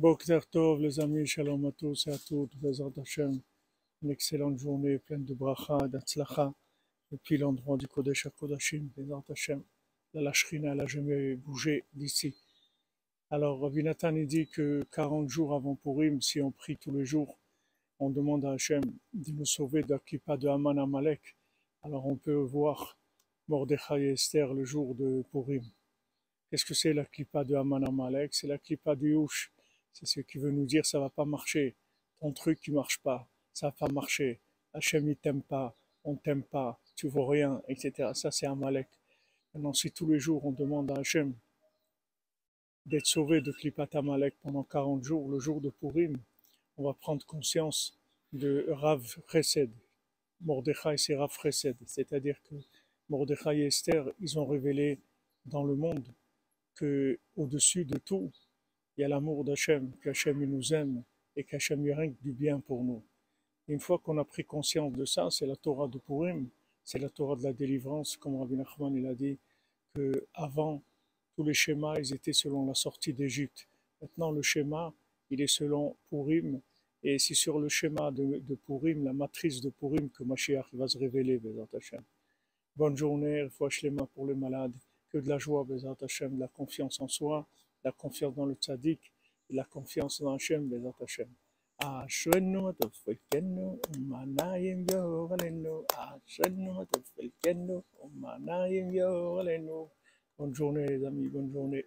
Boker Tov, les amis, shalom à tous et à toutes, Hashem, une excellente journée pleine de bracha et d'Atzlacha, depuis l'endroit du Kodesh à Kodashim, Bezrat Hashem. La Lachrina n'a jamais bougé d'ici. Alors, Rabbi Nathan dit que 40 jours avant Purim, si on prie tous les jours, on demande à Hashem de nous sauver de la de Haman Amalek. Alors, on peut voir Mordechai et Esther le jour de Purim. Qu'est-ce que c'est la clipa de Haman Amalek? C'est la clipa du Yush. C'est ce qui veut nous dire ça va pas marcher. Ton truc qui marche pas, ça va pas marcher. Hachem il t'aime pas, on t'aime pas, tu vaux rien, etc. Ça c'est Amalek. Maintenant si tous les jours on demande à Hachem d'être sauvé de Klipat Amalek pendant 40 jours, le jour de Purim, on va prendre conscience de Rav Chesed. Mordechai c'est Rav Chesed. C'est-à-dire que Mordechai et Esther, ils ont révélé dans le monde que au-dessus de tout, il y a l'amour d'Hachem, qu'Hachem nous aime et qu'Hachem y rien du bien pour nous. Une fois qu'on a pris conscience de ça, c'est la Torah de Purim, c'est la Torah de la délivrance, comme Rabbi Nachman il a dit, que avant tous les schémas, ils étaient selon la sortie d'Égypte. Maintenant, le schéma, il est selon Purim, et c'est sur le schéma de, Purim, la matrice de Purim, que Mashiach va se révéler, Bézat Hachem. Bonne journée, fois pour les malades, que de la joie, Bézat Hachem, de la confiance en soi, la confiance dans le tzaddik, la confiance dans Hachem, les autres Hachem. אשרנו תפקנו ומנעים יור עלינו, אשרנו תפקנו ומנעים יור עלינו. Bonne journée les amis, bonne journée.